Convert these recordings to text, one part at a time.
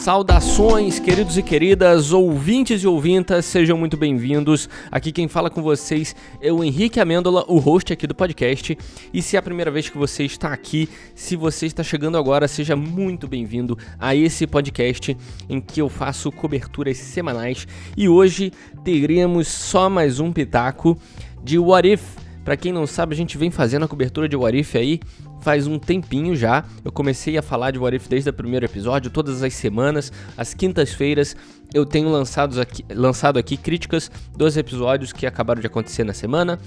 Saudações, queridos e queridas, ouvintes e ouvintas, sejam muito bem-vindos. Aqui quem fala com vocês é o Henrique Amêndola, o host aqui do podcast. E se é a primeira vez que você está aqui, se você está chegando agora, seja muito bem-vindo a esse podcast em que eu faço coberturas semanais. E hoje teremos só mais um pitaco de What If. Para quem não sabe, a gente vem fazendo a cobertura de What If aí faz um tempinho já. Eu comecei a falar de What If desde o primeiro episódio, todas as semanas, às quintas-feiras, eu tenho lançado aqui, lançado aqui críticas dos episódios que acabaram de acontecer na semana.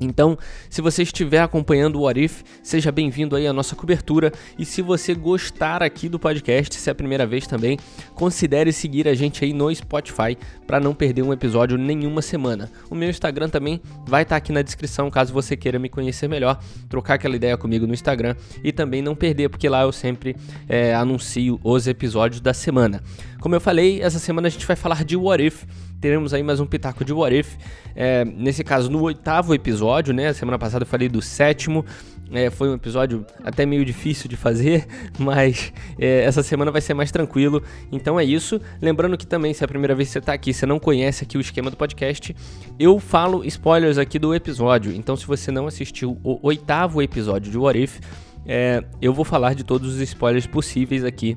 Então, se você estiver acompanhando o What If, seja bem-vindo aí à nossa cobertura. E se você gostar aqui do podcast, se é a primeira vez também, considere seguir a gente aí no Spotify para não perder um episódio nenhuma semana. O meu Instagram também vai estar tá aqui na descrição caso você queira me conhecer melhor, trocar aquela ideia comigo no Instagram e também não perder, porque lá eu sempre é, anuncio os episódios da semana. Como eu falei, essa semana a gente vai falar de What If teremos aí mais um pitaco de What If. É, nesse caso, no oitavo episódio, né? Semana passada eu falei do sétimo. É, foi um episódio até meio difícil de fazer, mas é, essa semana vai ser mais tranquilo. Então é isso. Lembrando que também, se é a primeira vez que você está aqui, você não conhece aqui o esquema do podcast, eu falo spoilers aqui do episódio. Então, se você não assistiu o oitavo episódio de What If, é, eu vou falar de todos os spoilers possíveis aqui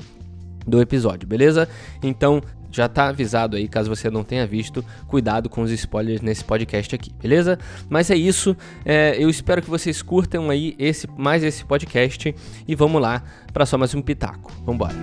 do episódio, beleza? Então, já tá avisado aí, caso você não tenha visto, cuidado com os spoilers nesse podcast aqui, beleza? Mas é isso, é, eu espero que vocês curtam aí esse, mais esse podcast e vamos lá para só mais um pitaco. Vambora!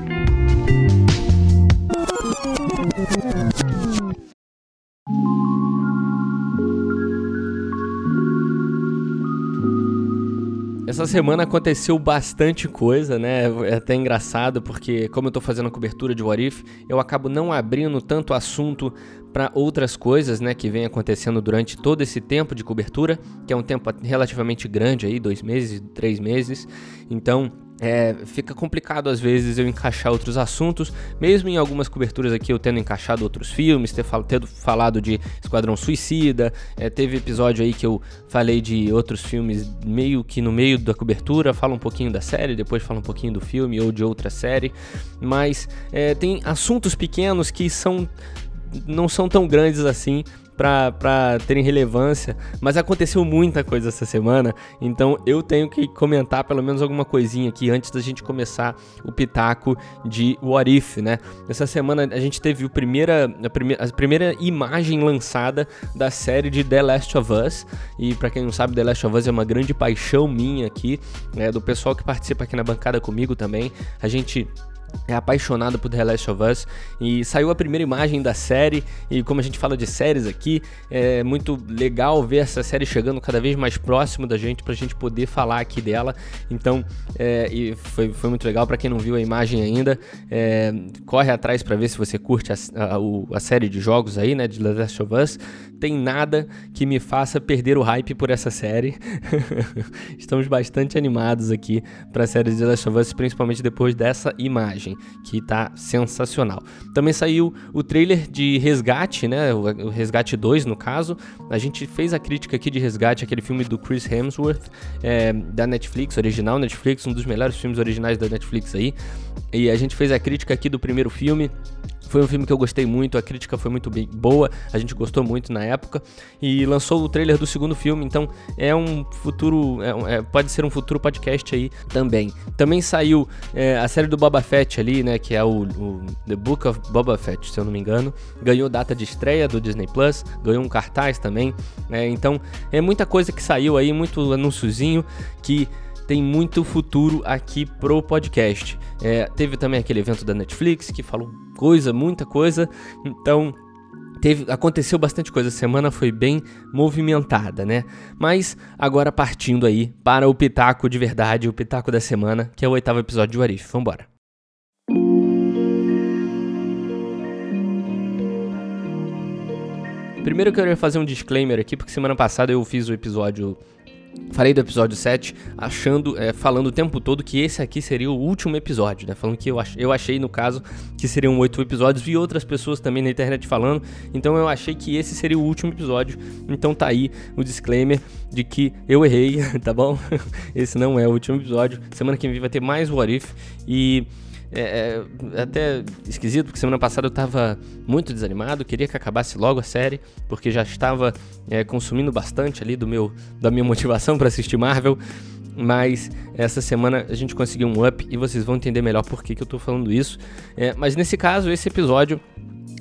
Essa semana aconteceu bastante coisa, né? É até engraçado porque, como eu tô fazendo a cobertura de What If, eu acabo não abrindo tanto assunto para outras coisas, né, que vem acontecendo durante todo esse tempo de cobertura, que é um tempo relativamente grande aí, dois meses, três meses. Então, é, fica complicado às vezes eu encaixar outros assuntos, mesmo em algumas coberturas aqui eu tendo encaixado outros filmes, ter, fal tendo falado de Esquadrão Suicida, é, teve episódio aí que eu falei de outros filmes meio que no meio da cobertura, fala um pouquinho da série, depois fala um pouquinho do filme ou de outra série, mas é, tem assuntos pequenos que são não são tão grandes assim para terem relevância, mas aconteceu muita coisa essa semana, então eu tenho que comentar pelo menos alguma coisinha aqui antes da gente começar o pitaco de What If, né? Essa semana a gente teve o primeira, a, primeira, a primeira imagem lançada da série de The Last of Us, e para quem não sabe, The Last of Us é uma grande paixão minha aqui, né, do pessoal que participa aqui na bancada comigo também. A gente é apaixonado por The Last of Us e saiu a primeira imagem da série e como a gente fala de séries aqui, é muito legal ver essa série chegando cada vez mais próximo da gente pra gente poder falar aqui dela. Então, é, e foi, foi muito legal para quem não viu a imagem ainda, é, corre atrás para ver se você curte a, a, a, série de jogos aí, né, de The Last of Us. Tem nada que me faça perder o hype por essa série. Estamos bastante animados aqui para a série de The Last of Us, principalmente depois dessa imagem que tá sensacional. Também saiu o trailer de Resgate, né? O, Resgate 2, no caso. A gente fez a crítica aqui de Resgate, aquele filme do Chris Hemsworth, é, da Netflix, original Netflix, um dos melhores filmes originais da Netflix aí. E a gente fez a crítica aqui do primeiro filme. Foi um filme que eu gostei muito, a crítica foi muito boa, a gente gostou muito na época. E lançou o trailer do segundo filme, então é um futuro. É, é, pode ser um futuro podcast aí também. Também saiu é, a série do Boba Fett ali, né? Que é o, o, The Book of Boba Fett, se eu não me engano. Ganhou data de estreia do Disney Plus, ganhou um cartaz também. Né, então é muita coisa que saiu aí, muito anúnciozinho que tem muito futuro aqui pro podcast. É, teve também aquele evento da Netflix que falou coisa, muita coisa. Então, Teve, aconteceu bastante coisa, a semana foi bem movimentada, né? Mas agora partindo aí para o pitaco de verdade, o pitaco da semana, que é o oitavo episódio de Warif. Vambora. Primeiro eu queria fazer um disclaimer aqui, porque semana passada eu fiz o episódio Falei do episódio 7, achando, é, falando o tempo todo que esse aqui seria o último episódio, né? Falando que eu, ach, eu achei, no caso, que seriam oito episódios. Vi outras pessoas também na internet falando, então eu achei que esse seria o último episódio. Então tá aí o disclaimer de que eu errei, tá bom? esse não é o último episódio. Semana que vem vai ter mais What If e é, é, até esquisito, porque semana passada eu tava muito desanimado, queria que acabasse logo a série, porque já estava é, consumindo bastante ali do meu, da minha motivação para assistir Marvel. Mas essa semana a gente conseguiu um up e vocês vão entender melhor por que, que eu tô falando isso. É, mas nesse caso, esse episódio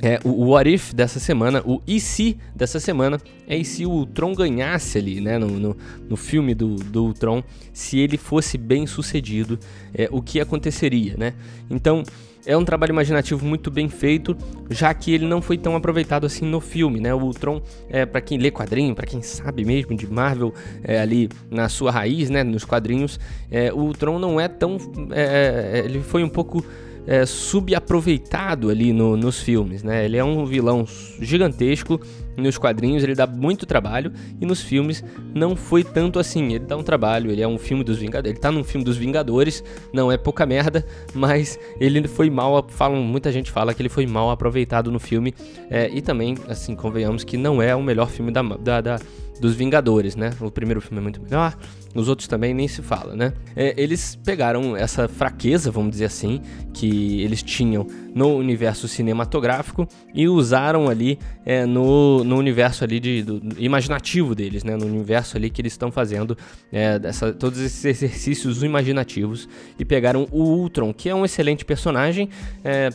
é, o, What If dessa semana, o E se dessa semana, é e se o Tron ganhasse ali, né, no, no, no filme do, do Tron, se ele fosse bem sucedido, é, o que aconteceria, né? Então, é um trabalho imaginativo muito bem feito, já que ele não foi tão aproveitado assim no filme, né? O Tron, é, para quem lê quadrinho, para quem sabe mesmo de Marvel, é, ali na sua raiz, né, nos quadrinhos, é, o Tron não é tão, é, é, ele foi um pouco é, subaproveitado ali no, nos filmes, né? Ele é um vilão gigantesco nos quadrinhos, ele dá muito trabalho e nos filmes não foi tanto assim. Ele dá um trabalho, ele é um filme dos Vingadores, ele tá num filme dos Vingadores, não é pouca merda, mas ele foi mal, falam, muita gente fala que ele foi mal aproveitado no filme é, e também, assim, convenhamos que não é o melhor filme da, da, da dos Vingadores, né? O primeiro filme é muito melhor, os outros também nem se fala, né? É, eles pegaram essa fraqueza, vamos dizer assim, que eles tinham no universo cinematográfico e usaram ali é, no, no universo ali de, do, imaginativo deles, né? No universo ali que eles estão fazendo é, dessa, todos esses exercícios imaginativos e pegaram o Ultron, que é um excelente personagem. É,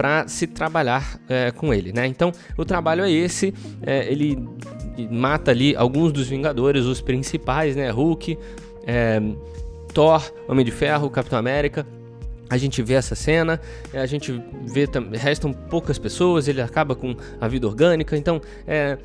para se trabalhar é, com ele, né? Então o trabalho é esse, é, ele mata ali alguns dos Vingadores, os principais, né? Hulk, é, Thor, Homem de Ferro, Capitão América. A gente vê essa cena, a gente vê, restam poucas pessoas, ele acaba com a vida orgânica, então é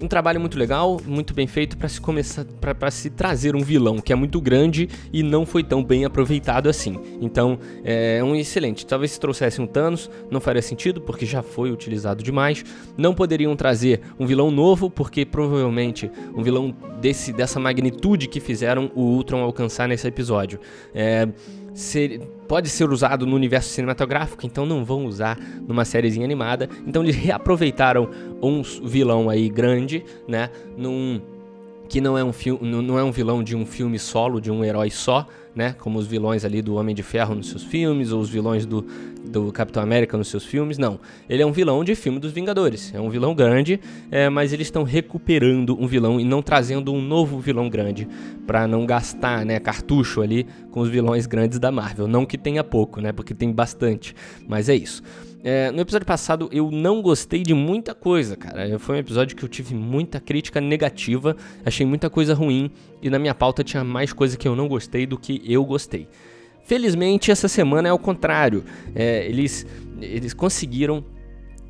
um trabalho muito legal, muito bem feito para se começar para se trazer um vilão que é muito grande e não foi tão bem aproveitado assim. Então é um excelente. Talvez se trouxesse um Thanos não faria sentido porque já foi utilizado demais. Não poderiam trazer um vilão novo porque provavelmente um vilão desse dessa magnitude que fizeram o Ultron alcançar nesse episódio. É, ser, pode ser usado no universo cinematográfico, então não vão usar numa sériezinha animada. Então eles reaproveitaram um vilão aí grande, né, num que não é um não é um vilão de um filme solo, de um herói só, né? Como os vilões ali do Homem de Ferro nos seus filmes, ou os vilões do, do Capitão América nos seus filmes. Não. Ele é um vilão de filme dos Vingadores. É um vilão grande, é, mas eles estão recuperando um vilão e não trazendo um novo vilão grande para não gastar, né, cartucho ali com os vilões grandes da Marvel. Não que tenha pouco, né? Porque tem bastante. Mas é isso. É, no episódio passado eu não gostei de muita coisa, cara. Foi um episódio que eu tive muita crítica negativa, achei muita coisa ruim e na minha pauta tinha mais coisa que eu não gostei do que eu gostei. Felizmente essa semana é o contrário. É, eles, eles conseguiram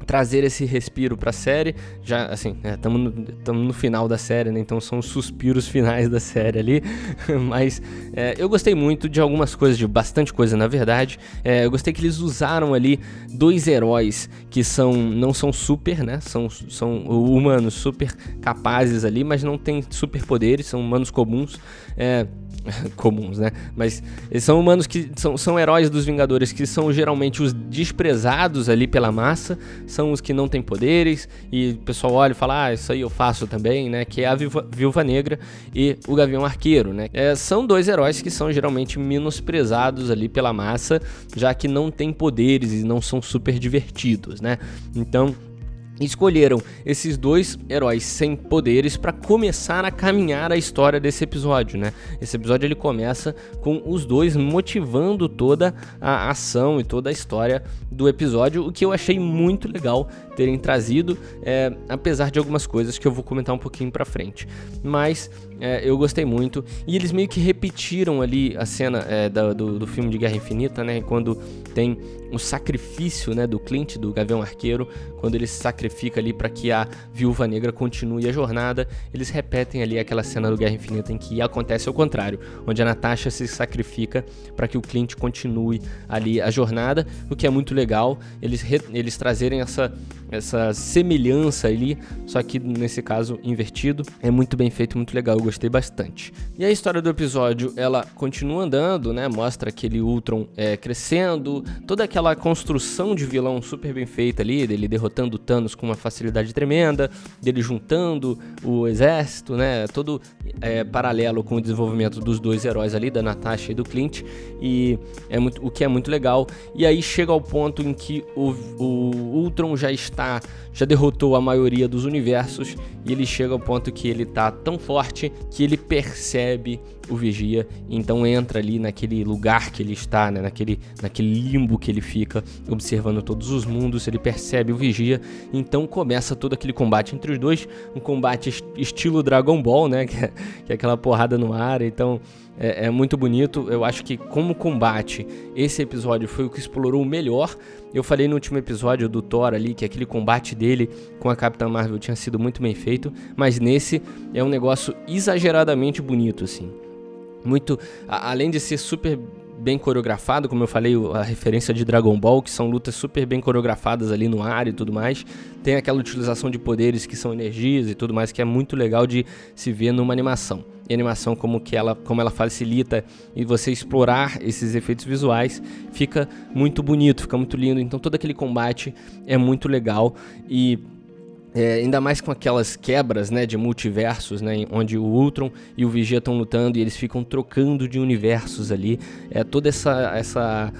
trazer esse respiro para a série. Já, assim, estamos né, no, no, final da série, né? Então são os suspiros finais da série ali. Mas é, eu gostei muito de algumas coisas, de bastante coisa, na verdade. É, eu gostei que eles usaram ali dois heróis que são não são super, né? São, são humanos super capazes ali, mas não têm superpoderes, são humanos comuns. É, comuns, né? Mas eles são humanos que são, são heróis dos Vingadores, que são geralmente os desprezados ali pela massa, são os que não têm poderes, e o pessoal olha e fala, ah, isso aí eu faço também, né? Que é a Viúva, Negra e o Gavião Arqueiro, né? É, são dois heróis que são geralmente menosprezados ali pela massa, já que não têm poderes e não são super divertidos, né? Então escolheram esses dois heróis sem poderes para começar a caminhar a história desse episódio, né? Esse episódio ele começa com os dois motivando toda a ação e toda a história do episódio, o que eu achei muito legal terem trazido, é, apesar de algumas coisas que eu vou comentar um pouquinho para frente. Mas é, eu gostei muito e eles meio que repetiram ali a cena é, do, do filme de Guerra Infinita, né? Quando tem o sacrifício, né, do Clint, do Gavião Arqueiro, quando ele se sacrifica ali para que a Viúva Negra continue a jornada, eles repetem ali aquela cena do Guerra Infinita em que acontece ao contrário, onde a Natasha se sacrifica para que o Clint continue ali a jornada, o que é muito legal, eles, eles trazerem essa essa semelhança ali, só que nesse caso invertido. É muito bem feito, muito legal, eu gostei bastante. E a história do episódio, ela continua andando, né? Mostra aquele Ultron é, crescendo, toda aquela construção de vilão super bem feita ali, dele derrotando Thanos com uma facilidade tremenda, dele juntando o exército, né? Todo é, paralelo com o desenvolvimento dos dois heróis ali, da Natasha e do Clint, e é muito, o que é muito legal. E aí chega ao ponto em que o, o Ultron já está, já derrotou a maioria dos universos e ele chega ao ponto que ele tá tão forte que ele percebe o Vigia, então entra ali naquele lugar que ele está, né, naquele, naquele limbo que ele fica, observando todos os mundos, ele percebe o Vigia, então começa todo aquele combate entre os dois, um combate estilo Dragon Ball, né, que é, que é aquela porrada no ar, então é, é, muito bonito. Eu acho que, como combate, esse episódio foi o que explorou melhor. Eu falei no último episódio do Thor ali que aquele combate dele com a Capitã Marvel tinha sido muito bem feito, mas nesse é um negócio exageradamente bonito, assim. Muito. A, além de ser super bem coreografado, como eu falei, a referência de Dragon Ball, que são lutas super bem coreografadas ali no ar e tudo mais. Tem aquela utilização de poderes que são energias e tudo mais, que é muito legal de se ver numa animação. E animação como que ela, como ela facilita e você explorar esses efeitos visuais, fica muito bonito, fica muito lindo. Então todo aquele combate é muito legal e é, ainda mais com aquelas quebras né, de multiversos, né, onde o Ultron e o Vigia estão lutando e eles ficam trocando de universos ali. É toda essa, essa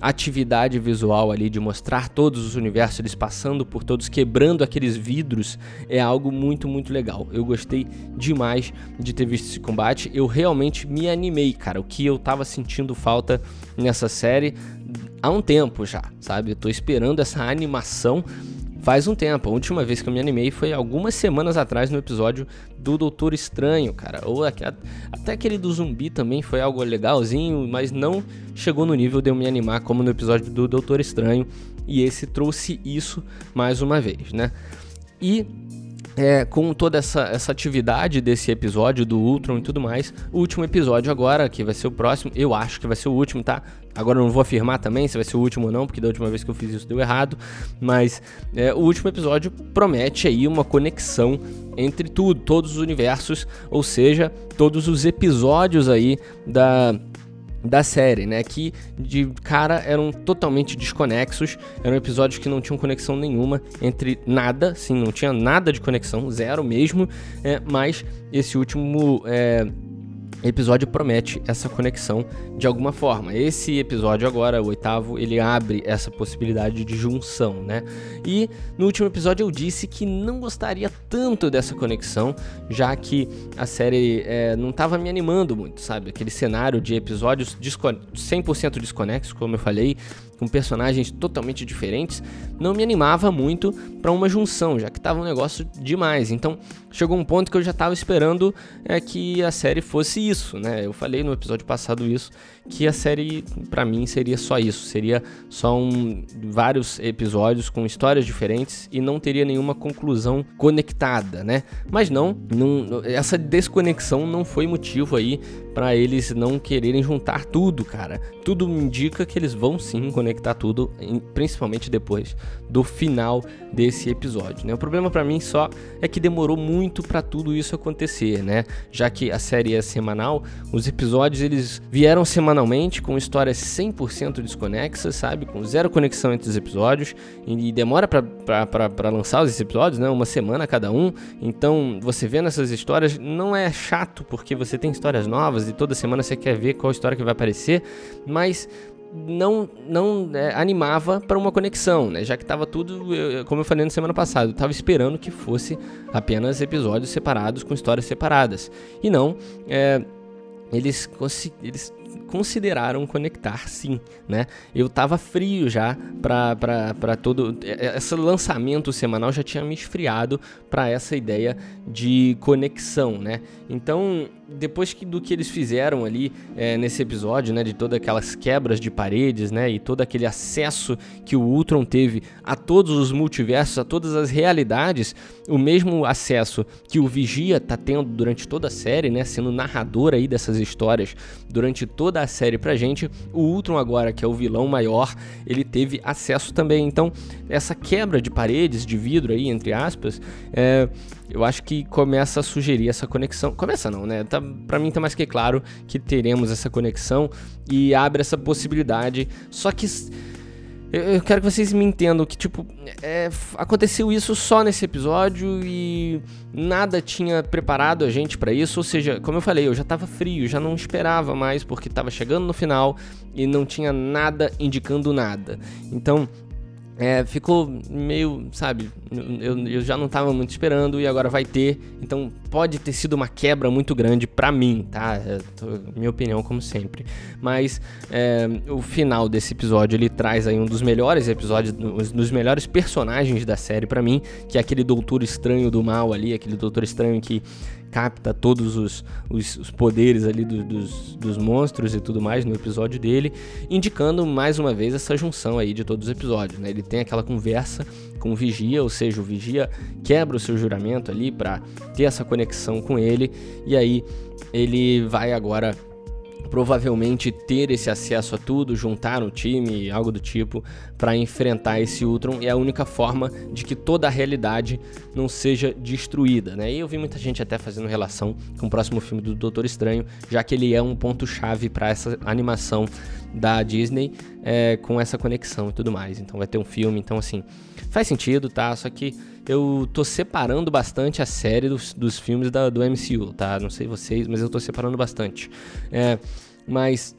atividade visual ali de mostrar todos os universos, eles passando por todos, quebrando aqueles vidros, é algo muito, muito legal. Eu gostei demais de ter visto esse combate. Eu realmente me animei, cara. O que eu tava sentindo falta nessa série há um tempo já, sabe? Eu tô esperando essa animação faz um tempo. A última vez que eu me animei foi algumas semanas atrás no episódio do Doutor Estranho, cara. Ou até aquele do zumbi também foi algo legalzinho, mas não chegou no nível de eu me animar como no episódio do Doutor Estranho. E esse trouxe isso mais uma vez, né? E é, com toda essa, essa atividade desse episódio do Ultron e tudo mais, o último episódio agora, que vai ser o próximo, eu acho que vai ser o último, tá? Agora eu não vou afirmar também se vai ser o último ou não, porque da última vez que eu fiz isso deu errado, mas é, o último episódio promete aí uma conexão entre tudo, todos os universos, ou seja, todos os episódios aí da da série, né? Que de cara eram totalmente desconexos, eram episódios que não tinham conexão nenhuma entre nada, sim, não tinha nada de conexão, zero mesmo, é, mas esse último é, episódio promete essa conexão de alguma forma. Esse episódio agora, o oitavo, ele abre essa possibilidade de junção, né? E no último episódio eu disse que não gostaria tanto dessa conexão, já que a série é, não estava me animando muito, sabe? Aquele cenário de episódios 100% desconexos, como eu falei, com personagens totalmente diferentes, não me animava muito para uma junção, já que tava um negócio demais. Então chegou um ponto que eu já estava esperando é, que a série fosse isso, né? Eu falei no episódio passado isso, que a série para mim seria só isso, seria só um, vários episódios com histórias diferentes e não teria nenhuma conclusão conectada, né? Mas não, não essa desconexão não foi motivo aí para eles não quererem juntar tudo, cara. Tudo indica que eles vão sim conectar tudo, principalmente depois do final desse episódio, né? O problema para mim só é que demorou muito para tudo isso acontecer, né? Já que a série é semanal, os episódios eles vieram semanalmente com histórias 100% desconexas, sabe? Com zero conexão entre os episódios e demora para lançar os episódios, né? Uma semana cada um. Então, você vendo essas histórias não é chato porque você tem histórias novas e toda semana você quer ver qual história que vai aparecer, mas não não é, animava para uma conexão, né? Já que estava tudo, eu, como eu falei na semana passada, eu estava esperando que fosse apenas episódios separados com histórias separadas. E não, é, eles, eles consideraram conectar sim, né? Eu tava frio já para todo é, é, esse lançamento semanal já tinha me esfriado para essa ideia de conexão, né? Então depois que, do que eles fizeram ali é, nesse episódio, né, de todas aquelas quebras de paredes, né, e todo aquele acesso que o Ultron teve a todos os multiversos, a todas as realidades, o mesmo acesso que o Vigia tá tendo durante toda a série, né, sendo narrador aí dessas histórias durante toda a série pra gente, o Ultron agora, que é o vilão maior, ele teve acesso também. Então, essa quebra de paredes, de vidro aí, entre aspas, é, eu acho que começa a sugerir essa conexão. Começa não, né? Tá, para mim tá mais que claro que teremos essa conexão e abre essa possibilidade. Só que eu quero que vocês me entendam que, tipo, é, aconteceu isso só nesse episódio e nada tinha preparado a gente para isso. Ou seja, como eu falei, eu já tava frio, já não esperava mais porque tava chegando no final e não tinha nada indicando nada. Então, é, ficou meio, sabe, eu, eu já não estava muito esperando e agora vai ter, então pode ter sido uma quebra muito grande para mim, tá? É, tô, minha opinião, como sempre. Mas é, o final desse episódio ele traz aí um dos melhores episódios, um dos melhores personagens da série para mim, que é aquele doutor estranho do mal ali, aquele doutor estranho que capta todos os, os, os poderes ali do, dos, dos monstros e tudo mais no episódio dele, indicando mais uma vez essa junção aí de todos os episódios. Né? Ele tem aquela conversa com o Vigia, ou seja, o Vigia quebra o seu juramento ali para ter essa conexão com ele, e aí ele vai agora provavelmente ter esse acesso a tudo, juntar um time, algo do tipo, para enfrentar esse Ultron. É a única forma de que toda a realidade não seja destruída, né? E eu vi muita gente até fazendo relação com o próximo filme do Doutor Estranho, já que ele é um ponto chave para essa animação da Disney é, com essa conexão e tudo mais. Então vai ter um filme, então assim faz sentido, tá? Só que eu tô separando bastante a série dos, dos filmes da, do MCU, tá? Não sei vocês, mas eu tô separando bastante. É, mas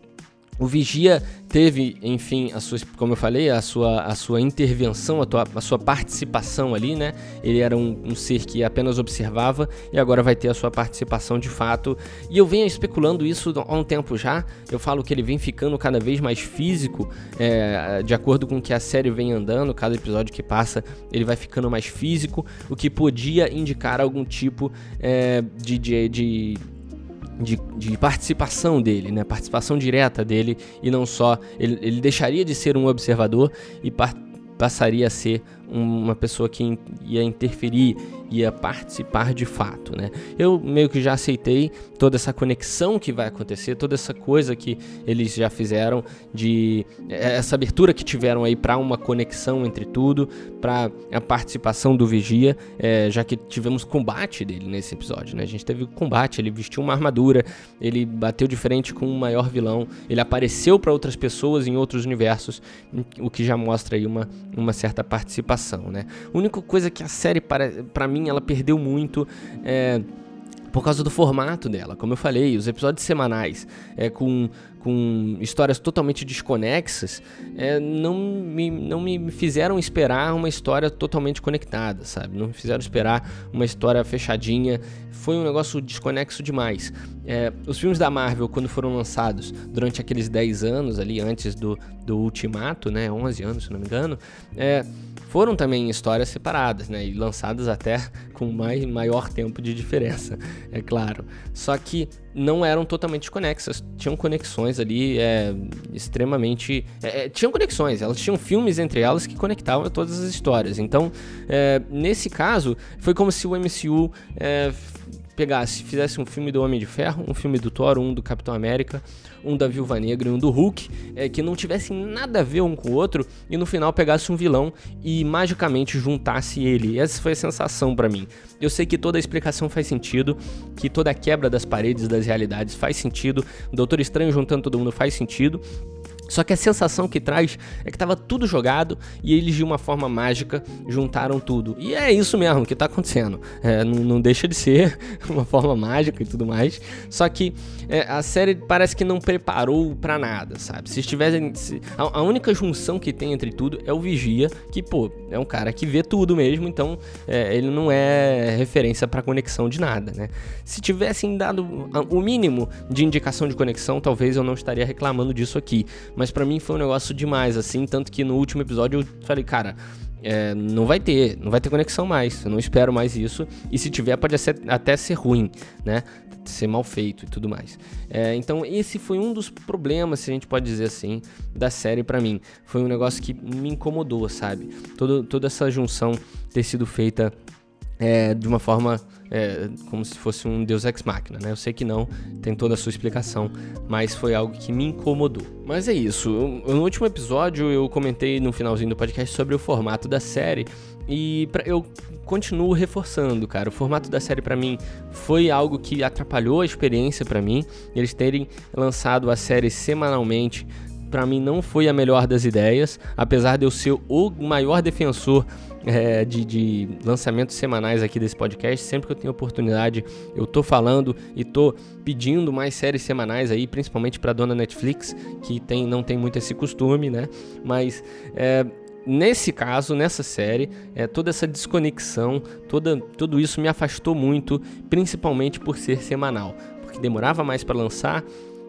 o Vigia teve, enfim, a sua, como eu falei, a sua, a sua intervenção, a, tua, a sua participação ali, né? Ele era um, um, ser que apenas observava e agora vai ter a sua participação de fato. E eu venho especulando isso há um tempo já. Eu falo que ele vem ficando cada vez mais físico, é, de acordo com que a série vem andando. Cada episódio que passa, ele vai ficando mais físico, o que podia indicar algum tipo é, de, de, de de, de, participação dele, né? Participação direta dele e não só. Ele, ele deixaria de ser um observador e passaria a ser uma pessoa que ia interferir, ia participar de fato, né? Eu meio que já aceitei toda essa conexão que vai acontecer, toda essa coisa que eles já fizeram de é, essa abertura que tiveram aí para uma conexão entre tudo, para a participação do vigia, é, já que tivemos combate dele nesse episódio, né? A gente teve combate, ele vestiu uma armadura, ele bateu de frente com o um maior vilão, ele apareceu para outras pessoas em outros universos, o que já mostra aí uma, uma certa participação né? A única coisa que a série, para, para mim, ela perdeu muito é por causa do formato dela. Como eu falei, os episódios semanais é, com, com histórias totalmente desconexas é, não, me, não me fizeram esperar uma história totalmente conectada, sabe? Não me fizeram esperar uma história fechadinha. Foi um negócio desconexo demais. É, os filmes da Marvel, quando foram lançados durante aqueles 10 anos ali, antes do, do Ultimato, né? 11 anos, se não me engano, é, foram também histórias separadas, né? E lançadas até com mais, maior tempo de diferença, é claro. Só que não eram totalmente conexas, tinham conexões ali é, extremamente. É, é, tinham conexões, elas tinham filmes entre elas que conectavam todas as histórias. Então, é, nesse caso, foi como se o MCU é, pegasse, fizesse um filme do Homem de Ferro, um filme do Thor, um do Capitão América, um da Viúva Negra e um do Hulk, é, que não tivessem nada a ver um com o outro, e no final pegasse um vilão e magicamente juntasse ele. Essa foi a sensação para mim. Eu sei que toda a explicação faz sentido, que toda a quebra das paredes das realidades faz sentido, o Doutor Estranho juntando todo mundo faz sentido, só que a sensação que traz é que estava tudo jogado e eles de uma forma mágica juntaram tudo. E é isso mesmo que está acontecendo. É, não, não, deixa de ser uma forma mágica e tudo mais. Só que é, a série parece que não preparou para nada, sabe? Se estivessem. Se, a, a, única junção que tem entre tudo é o Vigia, que, pô, é um cara que vê tudo mesmo, então é, ele não é referência para conexão de nada, né? Se tivessem dado o mínimo de indicação de conexão, talvez eu não estaria reclamando disso aqui mas para mim foi um negócio demais, assim. Tanto que no último episódio eu falei, cara, é, não vai ter, não vai ter conexão mais. Eu não espero mais isso. E se tiver, pode até ser ruim, né? Ser mal feito e tudo mais. É, então, esse foi um dos problemas, se a gente pode dizer assim, da série para mim. Foi um negócio que me incomodou, sabe? Todo, toda essa junção ter sido feita é, de uma forma é, como se fosse um Deus Ex Machina, né? Eu sei que não, tem toda a sua explicação, mas foi algo que me incomodou. Mas é isso, no último episódio eu comentei no finalzinho do podcast sobre o formato da série e pra, eu continuo reforçando, cara. O formato da série para mim foi algo que atrapalhou a experiência para mim. Eles terem lançado a série semanalmente para mim não foi a melhor das ideias, apesar de eu ser o maior defensor é, de, de, lançamentos semanais aqui desse podcast. Sempre que eu tenho oportunidade, eu tô falando e tô pedindo mais séries semanais aí, principalmente para dona Netflix, que tem, não tem muito esse costume, né? Mas é, nesse caso, nessa série, é, toda essa desconexão, toda, tudo isso me afastou muito, principalmente por ser semanal, porque demorava mais para lançar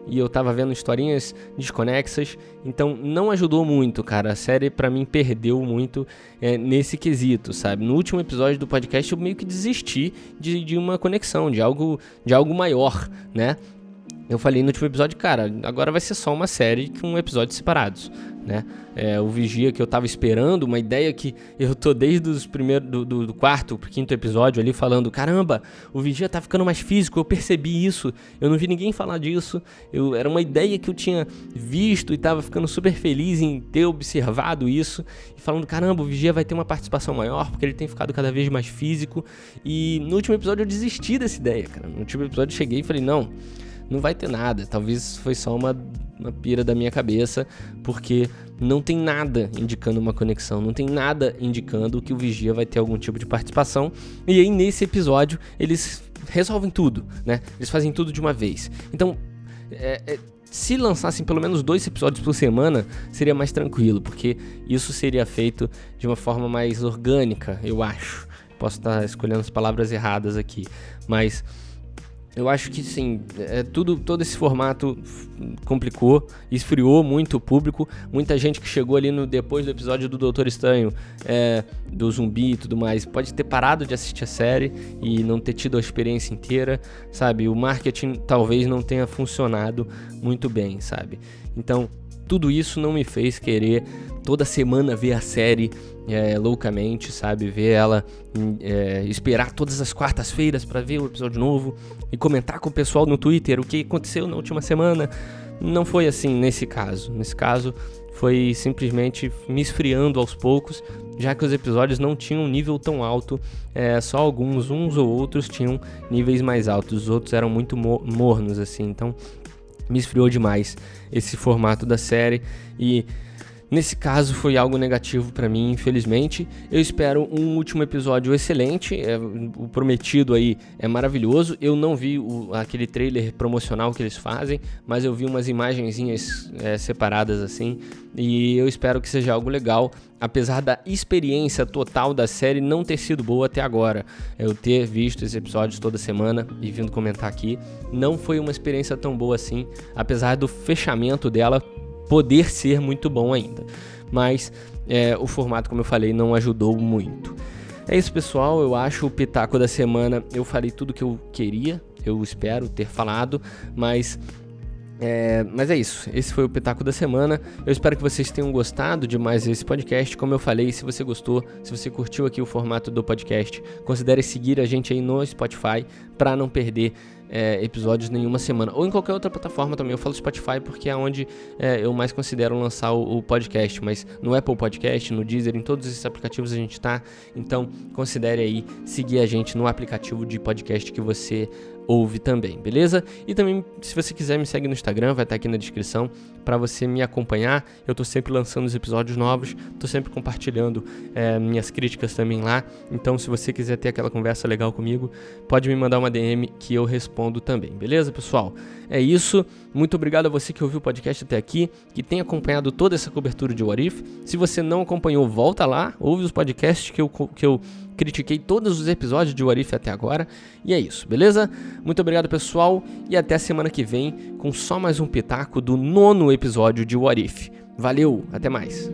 e eu tava vendo historinhas desconexas, então não ajudou muito, cara. A série para mim perdeu muito é, nesse quesito, sabe? No último episódio do podcast eu meio que desisti de, de uma conexão, de algo, de algo maior, né? Eu falei no último episódio, cara, agora vai ser só uma série com episódios separados né? É, o Vigia que eu tava esperando, uma ideia que eu tô desde os primeiros do, do, do, quarto pro quinto episódio ali falando, caramba, o Vigia tá ficando mais físico, eu percebi isso, eu não vi ninguém falar disso, eu era uma ideia que eu tinha visto e tava ficando super feliz em ter observado isso e falando, caramba, o Vigia vai ter uma participação maior porque ele tem ficado cada vez mais físico e no último episódio eu desisti dessa ideia, cara. No último episódio eu cheguei e falei, não, não vai ter nada. Talvez foi só uma, uma pira da minha cabeça, porque não tem nada indicando uma conexão, não tem nada indicando que o Vigia vai ter algum tipo de participação. E aí, nesse episódio, eles resolvem tudo, né? Eles fazem tudo de uma vez. Então, é, é, se lançassem pelo menos dois episódios por semana, seria mais tranquilo, porque isso seria feito de uma forma mais orgânica, eu acho. Posso estar escolhendo as palavras erradas aqui, mas eu acho que sim, é, tudo, todo esse formato complicou, esfriou muito o público. Muita gente que chegou ali no depois do episódio do Doutor Estranho, é, do zumbi e tudo mais, pode ter parado de assistir a série e não ter tido a experiência inteira, sabe? O marketing talvez não tenha funcionado muito bem, sabe? Então, tudo isso não me fez querer toda semana ver a série é, loucamente, sabe? Ver ela, é, esperar todas as quartas-feiras para ver o episódio novo e comentar com o pessoal no Twitter o que aconteceu na última semana. Não foi assim nesse caso. Nesse caso, foi simplesmente me esfriando aos poucos, já que os episódios não tinham um nível tão alto, é, só alguns, uns ou outros tinham níveis mais altos, os outros eram muito mornos assim, então me esfriou demais esse formato da série. E Nesse caso foi algo negativo para mim, infelizmente. Eu espero um último episódio excelente. É, o prometido aí é maravilhoso. Eu não vi o, aquele trailer promocional que eles fazem, mas eu vi umas imagenzinhas é, separadas assim. E eu espero que seja algo legal, apesar da experiência total da série não ter sido boa até agora. Eu ter visto esses episódios toda semana e vindo comentar aqui, não foi uma experiência tão boa assim, apesar do fechamento dela poder ser muito bom ainda. Mas é, o formato, como eu falei, não ajudou muito. É isso, pessoal. Eu acho o Pitaco da semana. Eu falei tudo que eu queria. Eu espero ter falado, mas é, mas é isso, esse foi o Pitaco da Semana. Eu espero que vocês tenham gostado de mais esse podcast. Como eu falei, se você gostou, se você curtiu aqui o formato do podcast, considere seguir a gente aí no Spotify para não perder é, episódios nenhuma semana. Ou em qualquer outra plataforma também. Eu falo Spotify porque é onde é, eu mais considero lançar o, o, podcast. Mas no Apple Podcast, no Deezer, em todos esses aplicativos a gente tá. Então considere aí seguir a gente no aplicativo de podcast que você ouve também, beleza? E também, se você quiser, me segue no Instagram, vai estar aqui na descrição para você me acompanhar. Eu tô sempre lançando os episódios novos, tô sempre compartilhando é, minhas críticas também lá. Então, se você quiser ter aquela conversa legal comigo, pode me mandar uma DM que eu respondo também, beleza, pessoal? É isso. Muito obrigado a você que ouviu o podcast até aqui, que tem acompanhado toda essa cobertura de What If. Se você não acompanhou, volta lá, ouve os podcasts que eu, que eu critiquei todos os episódios de What If até agora. E é isso, beleza? Muito obrigado, pessoal, e até semana que vem com só mais um pitaco do nono episódio de What If. Valeu, até mais.